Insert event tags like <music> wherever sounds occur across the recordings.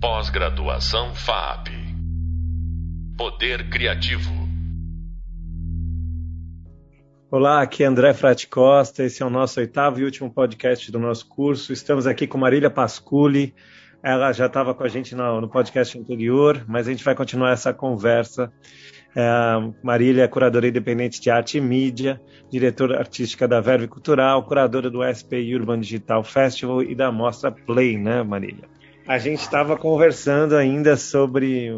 Pós-graduação FAP. Poder Criativo. Olá, aqui é André Frati Costa. Esse é o nosso oitavo e último podcast do nosso curso. Estamos aqui com Marília Pasculi. Ela já estava com a gente no, podcast anterior, mas a gente vai continuar essa conversa. É, Marília é curadora independente de arte e mídia, diretora artística da Verve Cultural, curadora do SP Urban Digital Festival e da Mostra Play, né, Marília? A gente estava conversando ainda sobre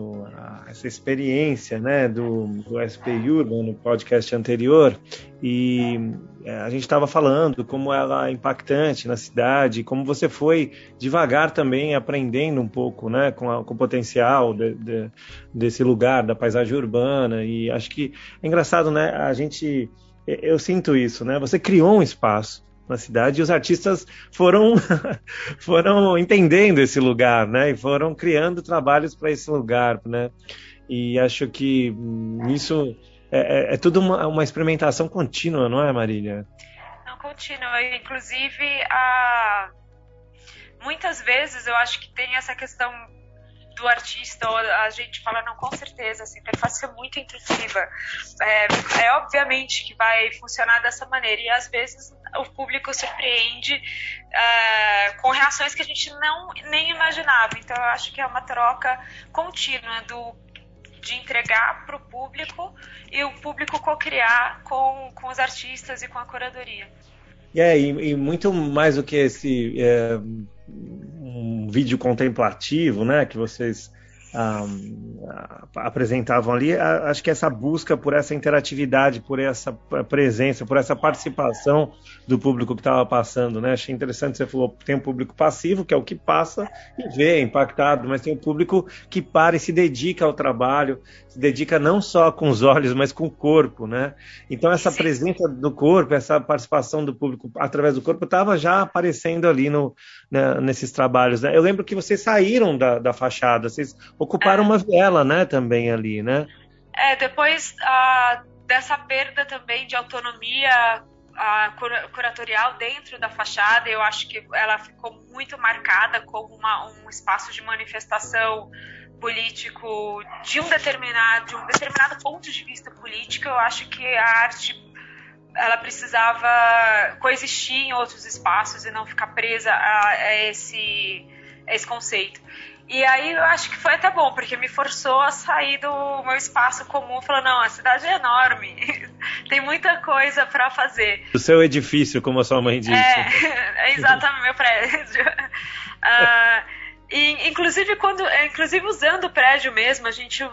essa experiência né, do, do SP Urban no podcast anterior e é, a gente estava falando como ela é impactante na cidade, como você foi devagar também aprendendo um pouco né, com, a, com o potencial de, de, desse lugar, da paisagem urbana e acho que é engraçado, né? A gente, eu sinto isso, né? Você criou um espaço na cidade e os artistas foram <laughs> foram entendendo esse lugar, né? E foram criando trabalhos para esse lugar, né? E acho que isso é, é, é tudo uma, uma, experimentação contínua, não é, Marília? Não contínua, inclusive a muitas vezes eu acho que tem essa questão do artista, a gente fala, não, com certeza, essa interface é muito intuitiva. É, é obviamente que vai funcionar dessa maneira, e às vezes o público surpreende uh, com reações que a gente não nem imaginava. Então, eu acho que é uma troca contínua do de entregar para o público e o público co-criar com, com os artistas e com a curadoria. É, e, e muito mais do que esse é, um vídeo contemplativo, né, que vocês um, apresentavam ali, acho que essa busca por essa interatividade, por essa presença, por essa participação do público que estava passando, né? Achei interessante, você falou, tem um público passivo, que é o que passa e vê, é impactado, mas tem um público que para e se dedica ao trabalho, se dedica não só com os olhos, mas com o corpo, né? Então essa Sim. presença do corpo, essa participação do público através do corpo estava já aparecendo ali no, né, nesses trabalhos, né? Eu lembro que vocês saíram da, da fachada, vocês ocuparam é. uma viela, né, também ali, né? É, depois uh, dessa perda também de autonomia curatorial dentro da fachada, eu acho que ela ficou muito marcada como uma, um espaço de manifestação político de um determinado de um determinado ponto de vista político. Eu acho que a arte ela precisava coexistir em outros espaços e não ficar presa a, a esse a esse conceito. E aí eu acho que foi até bom, porque me forçou a sair do meu espaço comum, falando, não, a cidade é enorme, <laughs> tem muita coisa para fazer. O seu edifício, como a sua mãe disse. É, <laughs> é exatamente, meu prédio. Uh, <laughs> e, inclusive, quando, inclusive usando o prédio mesmo, a gente, uh,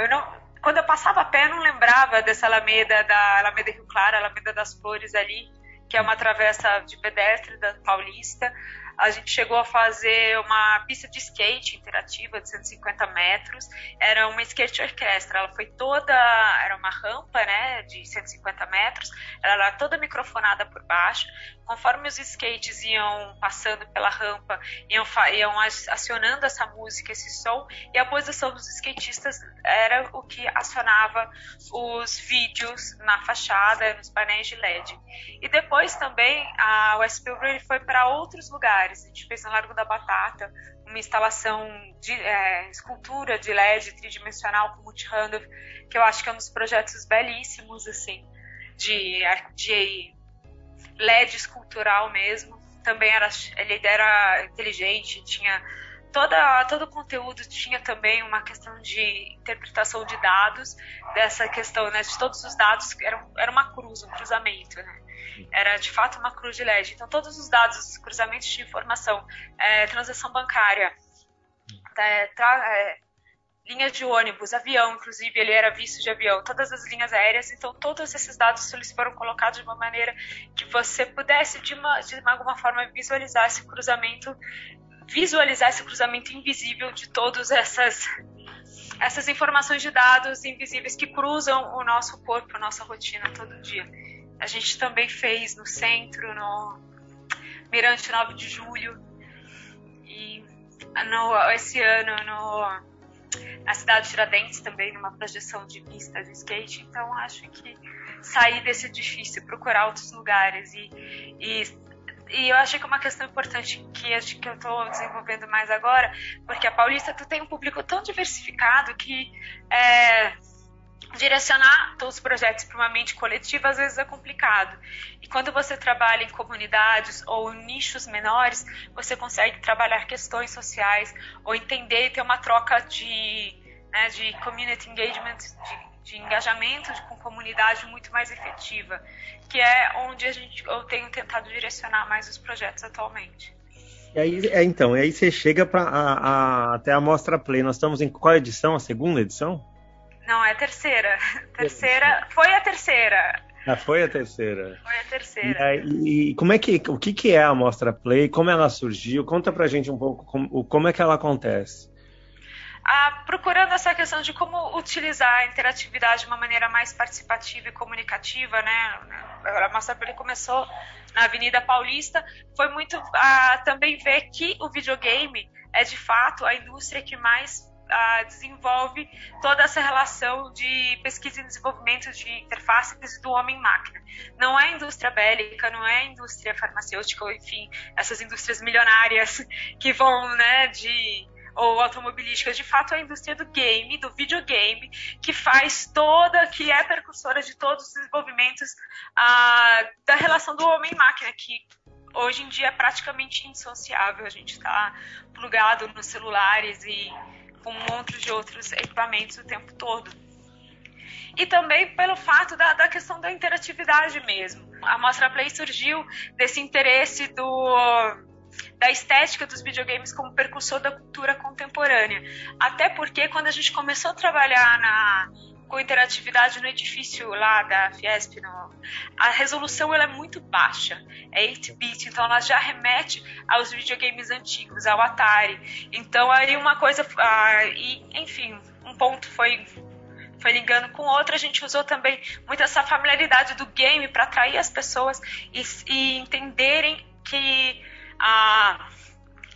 eu não, quando eu passava a pé, eu não lembrava dessa Alameda, da Alameda Rio Claro, Alameda das Flores ali, que é uma travessa de pedestre da Paulista a gente chegou a fazer uma pista de skate interativa de 150 metros. Era uma skate orquestra. Ela foi toda. Era uma rampa, né, de 150 metros. Ela era toda microfonada por baixo. Conforme os skates iam passando pela rampa, iam, iam acionando essa música, esse som, e a posição dos skatistas era o que acionava os vídeos na fachada, nos painéis de LED. E depois também a West Pilgrim foi para outros lugares. A gente fez no Largo da Batata uma instalação de é, escultura de LED tridimensional com multi-random, que eu acho que é um dos projetos belíssimos assim de, de LED escultural mesmo. Também era, ele era inteligente, tinha toda, todo o conteúdo tinha também uma questão de interpretação de dados, dessa questão, né, de todos os dados, era, era uma cruz, um cruzamento, né? Era de fato uma cruz de LED. Então, todos os dados, cruzamentos de informação, é, transação bancária, é, tra, é, linhas de ônibus, avião, inclusive, ele era visto de avião, todas as linhas aéreas, então todos esses dados eles foram colocados de uma maneira que você pudesse, de, uma, de alguma forma, visualizar esse cruzamento visualizar esse cruzamento invisível de todas essas essas informações de dados invisíveis que cruzam o nosso corpo, a nossa rotina todo dia. A gente também fez no centro, no Mirante 9 de Julho, e no, esse ano no, na cidade de Tiradentes também, numa projeção de pista de skate. Então, acho que sair desse edifício, procurar outros lugares e, e e eu achei que é uma questão importante que, que eu estou desenvolvendo mais agora, porque a Paulista tu tem um público tão diversificado que é, direcionar todos os projetos para uma mente coletiva às vezes é complicado. E quando você trabalha em comunidades ou em nichos menores, você consegue trabalhar questões sociais ou entender e ter uma troca de, né, de community engagement, de de engajamento com comunidade muito mais efetiva, que é onde a gente, eu tenho tentado direcionar mais os projetos atualmente. E aí, é, então, aí você chega para até a Mostra Play. Nós estamos em qual edição? A segunda edição? Não, é a terceira. Terceira. Foi a terceira. Ah, foi a terceira. Foi a terceira. E, e, como é que, o que, que é a Mostra Play? Como ela surgiu? Conta pra gente um pouco como, como é que ela acontece ah, procurando essa questão de como utilizar a interatividade de uma maneira mais participativa e comunicativa, né? A Mostra começou na Avenida Paulista, foi muito ah, também ver que o videogame é de fato a indústria que mais desenvolve toda essa relação de pesquisa e desenvolvimento de interfaces do homem-máquina. Não é indústria bélica, não é indústria farmacêutica, enfim, essas indústrias milionárias <laughs> que vão, né, de ou automobilística, de fato é a indústria do game, do videogame, que faz toda, que é precursora de todos os desenvolvimentos ah, da relação do homem-máquina, que hoje em dia é praticamente indissociável. A gente está plugado nos celulares e com um monte de outros equipamentos o tempo todo. E também pelo fato da, da questão da interatividade mesmo. A Mostra Play surgiu desse interesse do da estética dos videogames como percussor da cultura contemporânea. Até porque quando a gente começou a trabalhar na com interatividade no edifício lá da Fiesp, no, a resolução ela é muito baixa, é 8-bit, então ela já remete aos videogames antigos, ao Atari. Então aí uma coisa, ah, e, enfim, um ponto foi foi ligando com outro, a gente usou também muito essa familiaridade do game para atrair as pessoas e, e entenderem que a,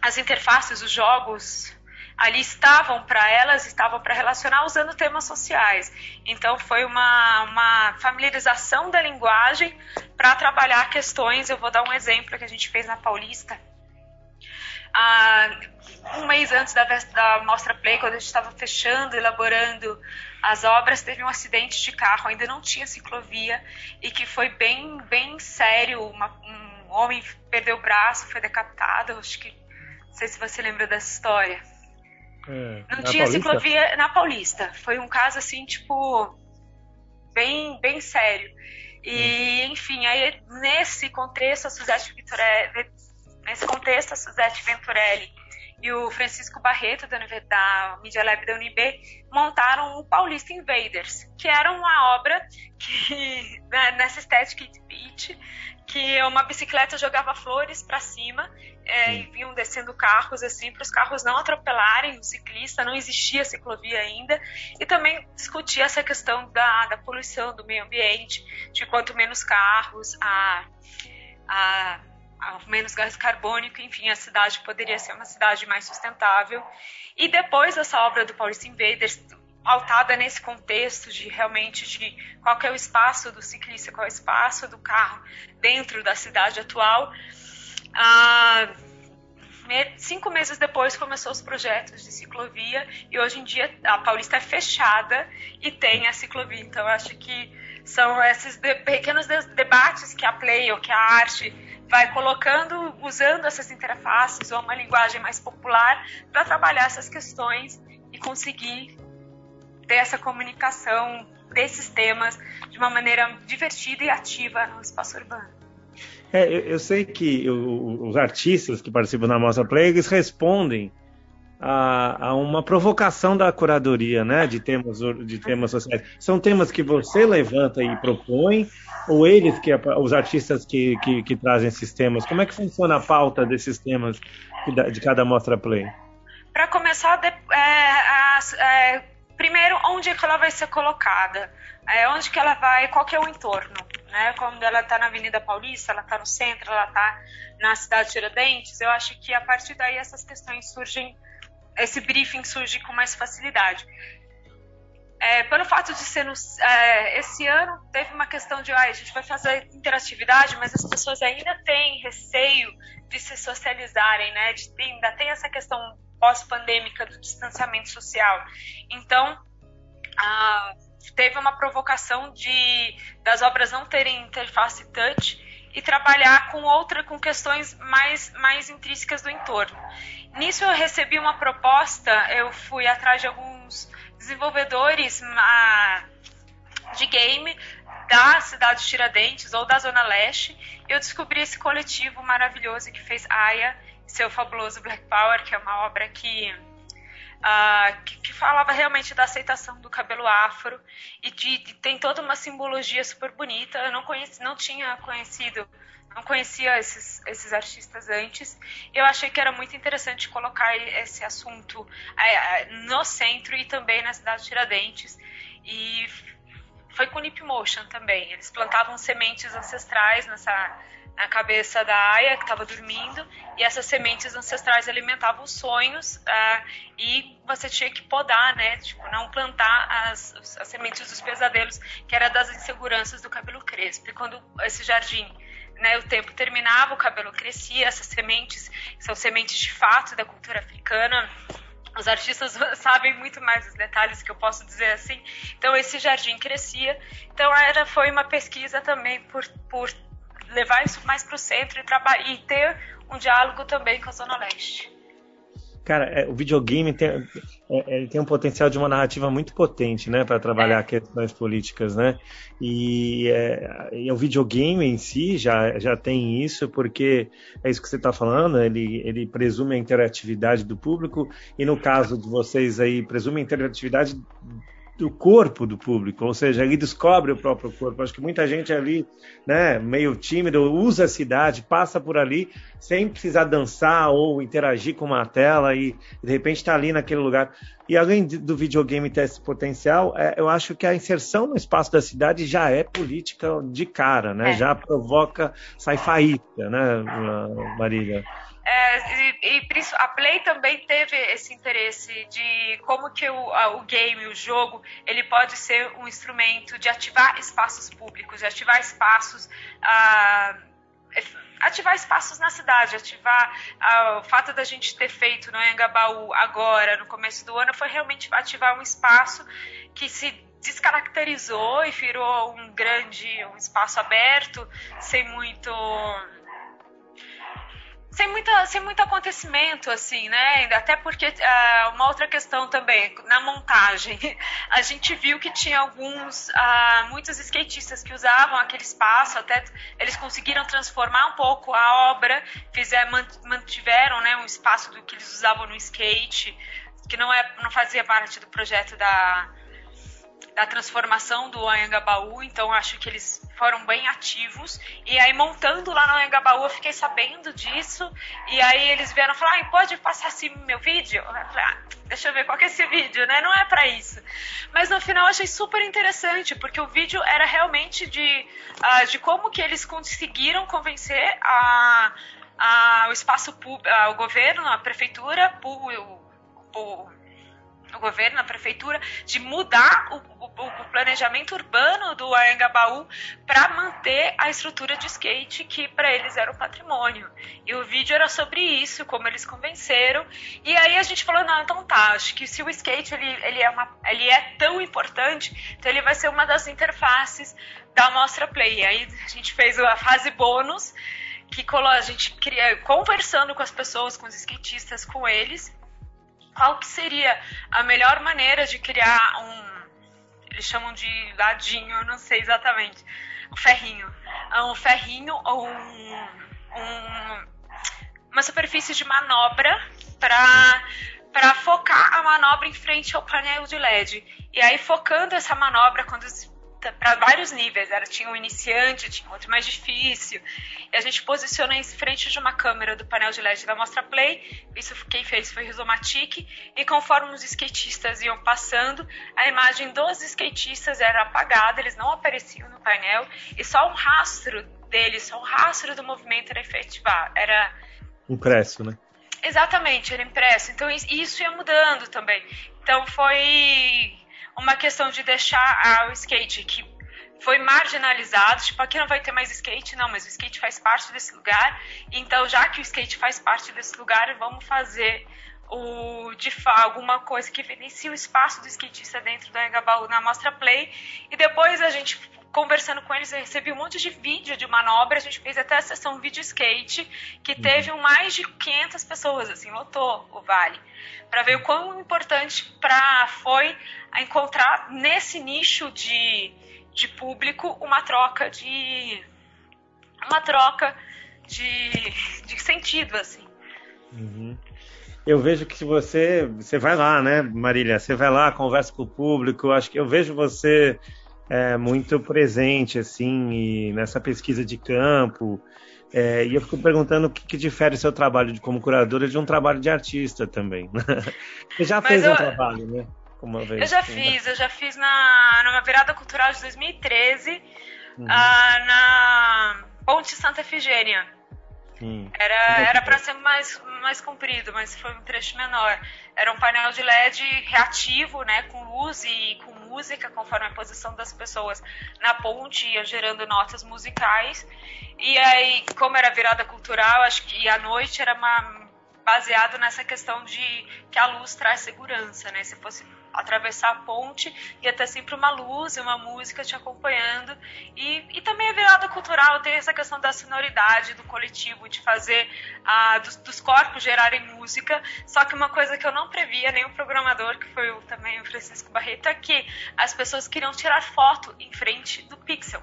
as interfaces, os jogos ali estavam para elas, estavam para relacionar usando temas sociais. Então foi uma, uma familiarização da linguagem para trabalhar questões. Eu vou dar um exemplo que a gente fez na Paulista. Ah, um mês antes da, da Mostra Play, quando a gente estava fechando, elaborando as obras, teve um acidente de carro, ainda não tinha ciclovia, e que foi bem, bem sério, uma, um um homem perdeu o braço, foi decapitado. Acho que. Não sei se você lembra dessa história. É, não tinha Paulista? ciclovia na Paulista. Foi um caso assim, tipo. Bem, bem sério. E, é. enfim, aí nesse contexto, a Suzette Venturelli, nesse contexto, a Suzette Venturelli e o Francisco Barreto, da, da Media Lab da UNB, montaram o Paulista Invaders, que era uma obra que, <laughs> né, nessa estética beat, que uma bicicleta jogava flores para cima é, e vinham descendo carros assim para os carros não atropelarem o ciclista, não existia ciclovia ainda e também discutia essa questão da, da poluição do meio ambiente, de quanto menos carros, a, a menos gás carbônico, enfim, a cidade poderia ser uma cidade mais sustentável. E depois dessa obra do Paulista Invaders, pautada nesse contexto de realmente de qual é o espaço do ciclista, qual é o espaço do carro dentro da cidade atual. Ah, cinco meses depois começou os projetos de ciclovia e hoje em dia a Paulista é fechada e tem a ciclovia. Então acho que são esses de, pequenos de, debates que a Play ou que a arte vai colocando, usando essas interfaces ou uma linguagem mais popular para trabalhar essas questões e conseguir ter essa comunicação desses temas de uma maneira divertida e ativa no espaço urbano. É, eu, eu sei que o, os artistas que participam da Mostra Play, eles respondem a, a, uma provocação da curadoria, né, de temas, de temas sociais. São temas que você levanta e propõe, ou eles, que os artistas que, que, que trazem esses temas? Como é que funciona a pauta desses temas de cada Mostra Play? Para começar, de, é, é primeiro, onde é que ela vai ser colocada? É, onde que ela vai, qual que é o entorno? Né? Quando ela está na Avenida Paulista, ela está no centro, ela está na cidade de Tiradentes, eu acho que a partir daí essas questões surgem, esse briefing surge com mais facilidade. é, pelo fato de ser no, é, esse ano teve uma questão de ah, a gente vai fazer interatividade, mas as pessoas ainda têm receio de se socializarem, né? De, ainda tem essa questão pós-pandêmica do distanciamento social. Então, ah, teve uma provocação de das obras não terem interface touch e trabalhar com outra com questões mais mais intrínsecas do entorno. Nisso eu recebi uma proposta, eu fui atrás de alguns desenvolvedores ah, de game da cidade de Tiradentes ou da Zona Leste. Eu descobri esse coletivo maravilhoso que fez Aya, seu fabuloso Black Power, que é uma obra que Uh, que, que, falava realmente da aceitação do cabelo afro e de, de, tem toda uma simbologia super bonita. Eu não conheci, não tinha conhecido, não conhecia esses, esses artistas antes. Eu achei que era muito interessante colocar esse assunto uh, no centro e também na cidade de Tiradentes. E foi com Nip Motion também. Eles plantavam sementes ancestrais nessa na cabeça da Aya, que estava dormindo, e essas sementes ancestrais alimentavam os sonhos, uh, e você tinha que podar, né? Tipo, não plantar as, as sementes dos pesadelos, que era das inseguranças do cabelo crespo. E quando esse jardim né, o tempo terminava, o cabelo crescia, essas sementes são sementes de fato da cultura africana. Os artistas <laughs> sabem muito mais os detalhes que eu posso dizer assim. Então esse jardim crescia. Então era foi uma pesquisa também por, por levar isso mais para o centro e, e ter um diálogo também com a Zona Leste. Cara, é, o videogame tem, é, é, ele tem um potencial de uma narrativa muito potente, né, para trabalhar é. questões políticas, né? E, é, e, o videogame em si já, já tem isso, porque é isso que você está falando, ele, ele presume a interatividade do público, e no caso de vocês aí, presume a interatividade do corpo do público, ou seja, ele descobre o próprio corpo. Acho que muita gente ali, né, meio tímido, usa a cidade, passa por ali sem precisar dançar ou interagir com uma tela e de repente está ali naquele lugar. E além do videogame ter esse potencial, é, eu acho que a inserção no espaço da cidade já é política de cara, né? É. Já provoca, sai faísca, né, Marília? É, e, e, a Play também teve esse interesse de como que o, a, o game, o jogo, ele pode ser um instrumento de ativar espaços públicos, de ativar espaços, ah, ativar espaços na cidade, ativar ah, o fato da gente ter feito no Anhangabaú agora, no começo do ano, foi realmente ativar um espaço que se descaracterizou e virou um grande, um espaço aberto, sem muito sem, muita, sem muito acontecimento, assim, né? Até porque uh, uma outra questão também, na montagem, <laughs> a gente viu que tinha alguns, uh, muitos skatistas que usavam aquele espaço, até eles conseguiram transformar um pouco a obra, fizer, mantiveram né, um espaço do que eles usavam no skate, que não, é, não fazia parte do projeto da, da transformação do Anhangabaú, então acho que eles foram bem ativos. E aí, montando lá no Anhangabaú, eu fiquei sabendo disso. E aí, eles vieram falar: ah, pode passar assim meu vídeo? Eu falei: ah, deixa eu ver qual que é esse vídeo, né? Não é para isso. Mas no final, eu achei super interessante, porque o vídeo era realmente de, uh, de como que eles conseguiram convencer a, a, o espaço público, o governo, a prefeitura, o o governo, a prefeitura, de mudar o, o, o planejamento urbano do Anhangabaú para manter a estrutura de skate que para eles era um patrimônio. E o vídeo era sobre isso, como eles convenceram. E aí a gente falou, não, então tá, acho que se o skate ele, ele, é, uma, ele é tão importante, então ele vai ser uma das interfaces da Mostra Play. E aí a gente fez a fase bônus, que a gente queria conversando com as pessoas, com os skatistas, com eles, qual que seria a melhor maneira de criar um eles chamam de ladinho, eu não sei exatamente, um ferrinho, um ferrinho ou um, um, uma superfície de manobra para para focar a manobra em frente ao painel de LED. E aí focando essa manobra quando para vários níveis. Era, tinha um iniciante, tinha outro mais difícil. E a gente posiciona em frente de uma câmera do painel de LED da Mostra Play. Isso quem fez foi Rizomatic. E conforme os skatistas iam passando, a imagem dos skatistas era apagada, eles não apareciam no painel. E só um rastro deles, só um rastro do movimento era efetivado. Era impresso, né? Exatamente, era impresso. Então isso ia mudando também. Então foi uma questão de deixar o skate que foi marginalizado, tipo, aqui não vai ter mais skate, não, mas o skate faz parte desse lugar, então já que o skate faz parte desse lugar, vamos fazer o de alguma coisa que evidencie o espaço do skatista dentro do Engabaú na Mostra Play, e depois a gente conversando com eles, eu recebi um monte de vídeo de manobra, a gente fez até a sessão vídeo skate, que uhum. teve mais de 500 pessoas, assim, lotou o Vale, para ver o quão importante pra, foi encontrar nesse nicho de, de público uma troca de uma troca de, de sentido, assim. Uhum. Eu vejo que se você você vai lá, né, Marília? Você vai lá, conversa com o público. Acho que eu vejo você é, muito presente, assim, e nessa pesquisa de campo. É, e eu fico perguntando o que, que, difere seu trabalho de, como curadora de um trabalho de artista também. <laughs> Você já Mas fez eu, um trabalho, né? Uma vez, eu já fiz, eu já fiz na, numa virada cultural de 2013, uhum. uh, na Ponte Santa Efigênia. Sim. Era era para ser mais mais comprido, mas foi um trecho menor. Era um painel de LED reativo, né, com luz e com música conforme a posição das pessoas na ponte, ia gerando notas musicais. E aí, como era virada cultural, acho que à noite era uma baseado nessa questão de que a luz traz segurança, né? Se fosse atravessar a ponte, ia ter sempre uma luz e uma música te acompanhando. E, e também a virada cultural tem essa questão da sonoridade, do coletivo, de fazer ah, dos, dos, corpos gerarem música. Só que uma coisa que eu não previa, nem o programador, que foi o, também o Francisco Barreto, é que as pessoas queriam tirar foto em frente do pixel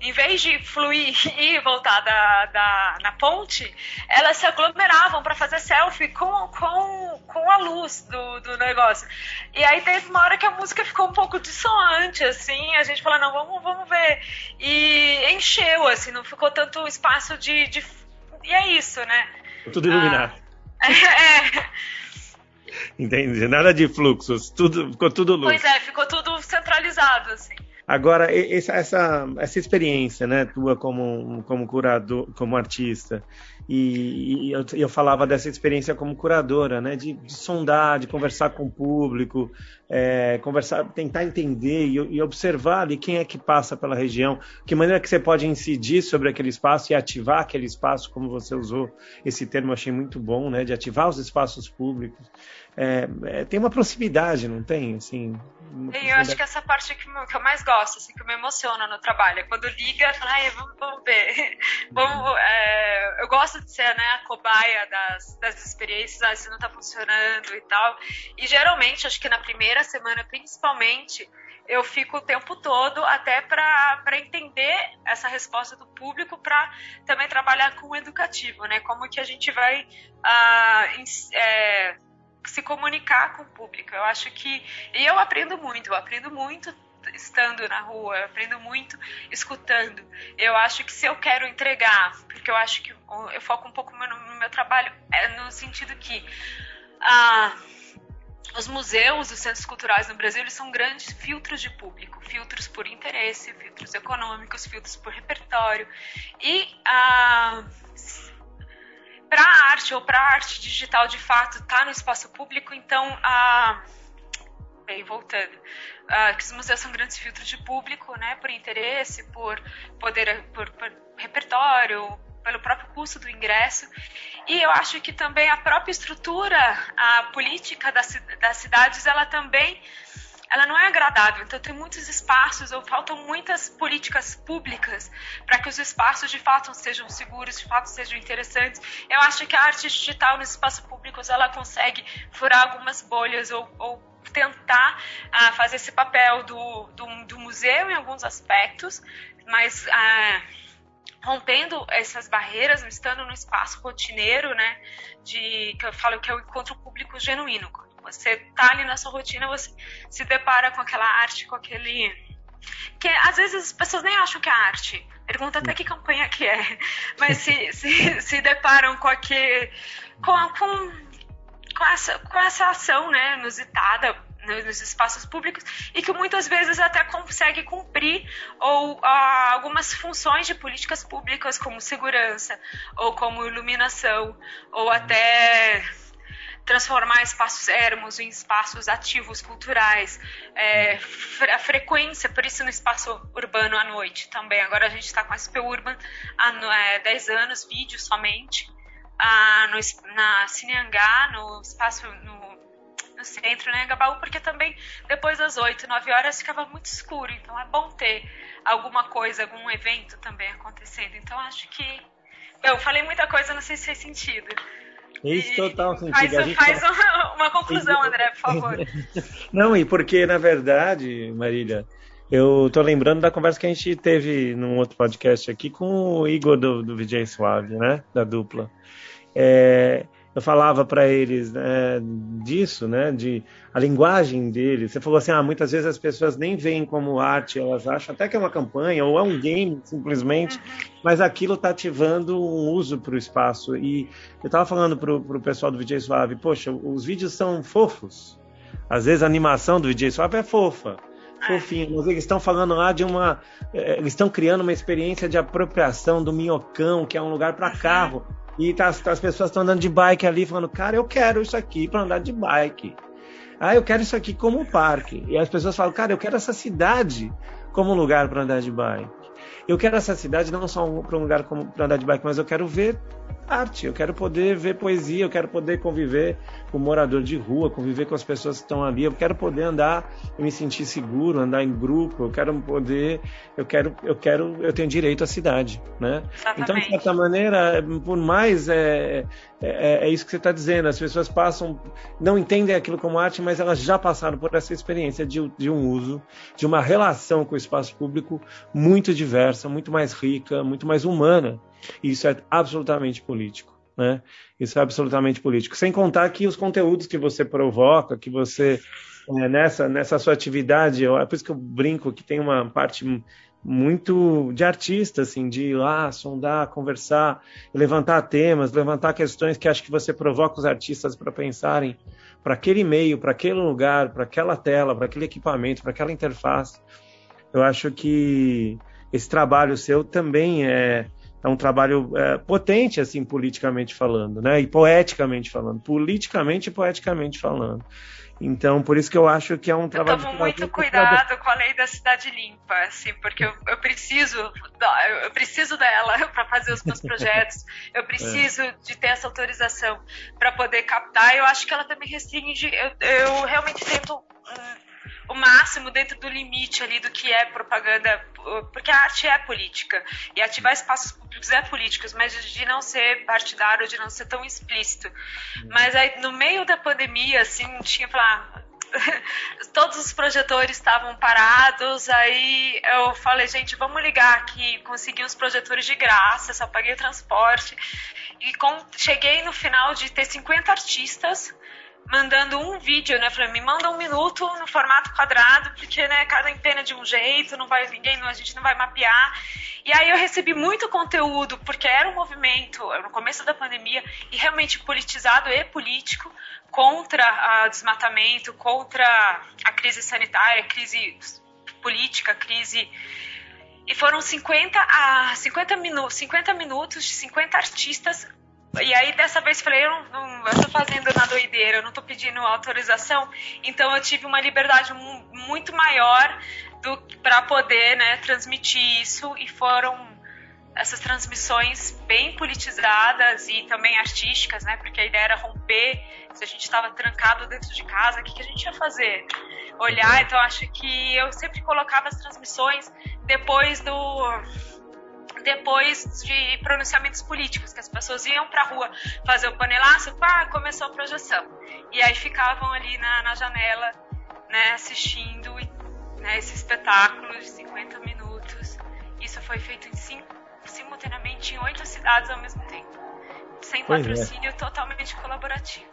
em vez de fluir <laughs> e voltar da, da, na ponte, elas se aglomeravam para fazer selfie com, com, com a luz do, do negócio. E aí teve uma hora que a música ficou um pouco dissonante, assim, a gente falou, não, vamos, vamos ver. E encheu, assim, não ficou tanto espaço de. de... E é isso, né? Tudo iluminado. Ah, <laughs> é. Entendi, nada de fluxos, tudo, ficou tudo luz. Pois é, ficou tudo centralizado, assim. Agora, essa, essa, experiência, né, tua como, como curador, como artista, e, eu, eu, falava dessa experiência como curadora, né, de, de sondar, de conversar com o público, é, conversar, tentar entender e, e, observar ali quem é que passa pela região, que maneira que você pode incidir sobre aquele espaço e ativar aquele espaço, como você usou esse termo, achei muito bom, né, de ativar os espaços públicos. É, é, tem uma proximidade, não tem? Assim, eu acho que essa parte que, que eu mais gosto, assim, que me emociona no trabalho, é quando liga, ai, vamos, vamos ver. <laughs> vamos, é, eu gosto de ser né, a cobaia das, das experiências, ah, se não está funcionando e tal. E geralmente, acho que na primeira semana, principalmente, eu fico o tempo todo até para entender essa resposta do público, para também trabalhar com o educativo, né? Como que a gente vai. Ah, é, se comunicar com o público. Eu acho que. E eu aprendo muito, eu aprendo muito estando na rua, eu aprendo muito escutando. Eu acho que se eu quero entregar, porque eu acho que eu foco um pouco no meu trabalho, é no sentido que ah, os museus, os centros culturais no Brasil, eles são grandes filtros de público, filtros por interesse, filtros econômicos, filtros por repertório. E ah, para a arte ou para a arte digital de fato está no espaço público, então a bem voltando, que os museus são grandes filtros de público, né, por interesse, por poder, por, por repertório, pelo próprio custo do ingresso. E eu acho que também a própria estrutura, a política das, das cidades, ela também ela não é agradável. Então tem muitos espaços ou faltam muitas políticas públicas para que os espaços de fato sejam seguros, de fato sejam interessantes. Eu acho que a arte digital nos espaços públicos ela consegue furar algumas bolhas ou, ou tentar uh, fazer esse papel do, do, do, museu em alguns aspectos, mas uh, rompendo essas barreiras, estando no espaço rotineiro, né, de que eu falo que é o encontro público genuíno, você tá ali na sua rotina, você se depara com aquela arte, com aquele. Que às vezes as pessoas nem acham que é arte. Pergunta até que campanha que é. <laughs> Mas se, <laughs> se, se deparam com aquele. Com, com, com, essa, com essa ação né, inusitada nos espaços públicos e que muitas vezes até consegue cumprir ou ah, algumas funções de políticas públicas como segurança ou como iluminação ou até transformar espaços ermos em espaços ativos culturais, é, a frequência, por isso no espaço urbano à noite também. Agora a gente está com a SP Urban há é, 10 anos, vídeo somente, ah, no, na Cineangá, no espaço no, no centro, né, Gabaú, porque também depois das 8, 9 horas ficava muito escuro, então é bom ter alguma coisa, algum evento também acontecendo. Então acho que eu falei muita coisa, não sei se fez sentido. Isso total sentido. Faz, gente... faz uma, uma, conclusão, <laughs> André, por favor. <laughs> Não, e porque, na verdade, Marília, eu tô lembrando da conversa que a gente teve num outro podcast aqui com o Igor do, do VJ Suave, né? Da dupla. É, eu falava para eles né, disso, né, de a linguagem deles. Você falou assim, ah, muitas vezes as pessoas nem veem como arte, elas acham até que é uma campanha ou é um game simplesmente, uhum. mas aquilo está ativando um uso para o espaço. E eu estava falando para o pessoal do VJ Suave, poxa, os vídeos são fofos. Às vezes a animação do VJ Suave é fofa fofinho. Mas eles estão falando lá de uma. Eh, eles estão criando uma experiência de apropriação do Minhocão, que é um lugar para uhum. carro. E tá, as pessoas estão andando de bike ali, falando, cara, eu quero isso aqui para andar de bike. Ah, eu quero isso aqui como parque. E as pessoas falam, cara, eu quero essa cidade como lugar para andar de bike. Eu quero essa cidade não só para um lugar para andar de bike, mas eu quero ver arte, eu quero poder ver poesia, eu quero poder conviver com o morador de rua, conviver com as pessoas que estão ali, eu quero poder andar e me sentir seguro, andar em grupo, eu quero poder, eu quero, eu quero, eu tenho direito à cidade, né? Exatamente. Então, de certa maneira, por mais é, é, é isso que você está dizendo, as pessoas passam, não entendem aquilo como arte, mas elas já passaram por essa experiência de, de um uso, de uma relação com o espaço público muito diversa, muito mais rica, muito mais humana. Isso é absolutamente político. Né? Isso é absolutamente político. Sem contar que os conteúdos que você provoca, que você é, nessa nessa sua atividade, é por isso que eu brinco que tem uma parte muito de artista, assim, de ir lá, sondar, conversar, levantar temas, levantar questões que acho que você provoca os artistas para pensarem para aquele meio, para aquele lugar, para aquela tela, para aquele equipamento, para aquela interface. Eu acho que esse trabalho seu também é é um trabalho é, potente, assim, politicamente falando, né? E poeticamente falando. Politicamente e poeticamente falando. Então, por isso que eu acho que é um trabalho... Eu tomo muito cuidado com a lei da cidade limpa, assim, porque eu, eu preciso eu preciso dela <laughs> para fazer os meus projetos, eu preciso é. de ter essa autorização para poder captar. Eu acho que ela também restringe... Eu, eu realmente tento... Hum, o máximo dentro do limite ali do que é propaganda, porque a arte é política e ativar espaços públicos é políticos, mas de não ser partidário, de não ser tão explícito. Mas aí no meio da pandemia, assim, tinha falar <laughs> todos os projetores estavam parados, aí eu falei, gente, vamos ligar aqui, consegui os projetores de graça, só paguei transporte. E com, cheguei no final de ter 50 artistas mandando um vídeo, né? Falei, me manda um minuto no formato quadrado, porque né, cada empena de um jeito, não vai ninguém, a gente não vai mapear. E aí eu recebi muito conteúdo, porque era um movimento no começo da pandemia e realmente politizado e político contra o desmatamento, contra a crise sanitária, crise política, crise e foram 50 a 50 minutos, 50 minutos de 50 artistas e aí dessa vez falei, eu não, não eu tô fazendo na doideira, eu não tô pedindo autorização, então eu tive uma liberdade muito maior para poder né, transmitir isso e foram essas transmissões bem politizadas e também artísticas, né? Porque a ideia era romper. Se a gente estava trancado dentro de casa, o que, que a gente ia fazer? Olhar. Então acho que eu sempre colocava as transmissões depois do depois de pronunciamentos políticos, que as pessoas iam para a rua fazer o panelaço, pá, começou a projeção. E aí ficavam ali na, na janela, né, assistindo né, esse espetáculo de 50 minutos. Isso foi feito em cinco, simultaneamente em oito cidades ao mesmo tempo. Sem pois é. patrocínio, é. totalmente colaborativo.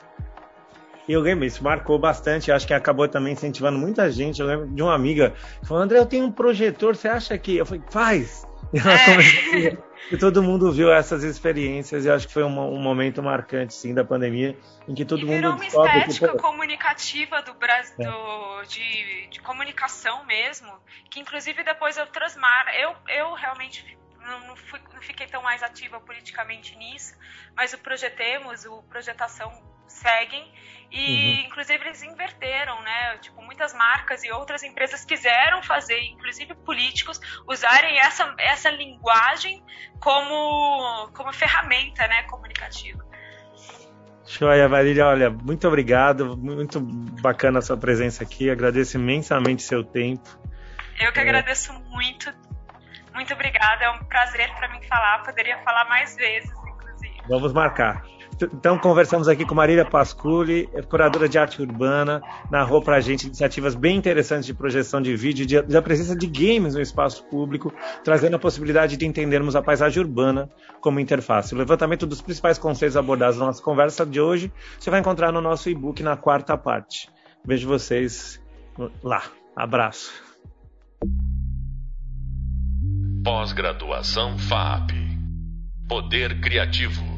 E eu lembro, isso marcou bastante, acho que acabou também incentivando muita gente. Eu lembro de uma amiga que falou: André, eu tenho um projetor, você acha que. Eu falei: faz, <laughs> é. E todo mundo viu essas experiências e acho que foi um, um, momento marcante, sim, da pandemia, em que todo e virou mundo uma estética que... comunicativa do Brasil, é. de, de, comunicação mesmo, que inclusive depois eu transmar, eu, eu realmente não, não, fui, não fiquei tão mais ativa politicamente nisso, mas o Projetemos, o Projetação seguem e, uhum. inclusive, eles inverteram, né? Tipo, muitas marcas e outras empresas quiseram fazer, inclusive políticos, usarem essa, essa linguagem como, como ferramenta, né, comunicativa. Joia, Marília, olha, muito obrigado, muito bacana a sua presença aqui, agradeço imensamente seu tempo. Eu que é... agradeço muito, muito obrigada, é um prazer para mim falar, poderia falar mais vezes, inclusive. Vamos marcar. Então, conversamos aqui com Marília Pasculi, curadora de arte urbana, narrou para a gente iniciativas bem interessantes de projeção de vídeo e da presença de games no espaço público, trazendo a possibilidade de entendermos a paisagem urbana como interface. O levantamento dos principais conceitos abordados na nossa conversa de hoje você vai encontrar no nosso e-book na quarta parte. Vejo vocês lá. Abraço. Pós-graduação FAP. Poder Criativo.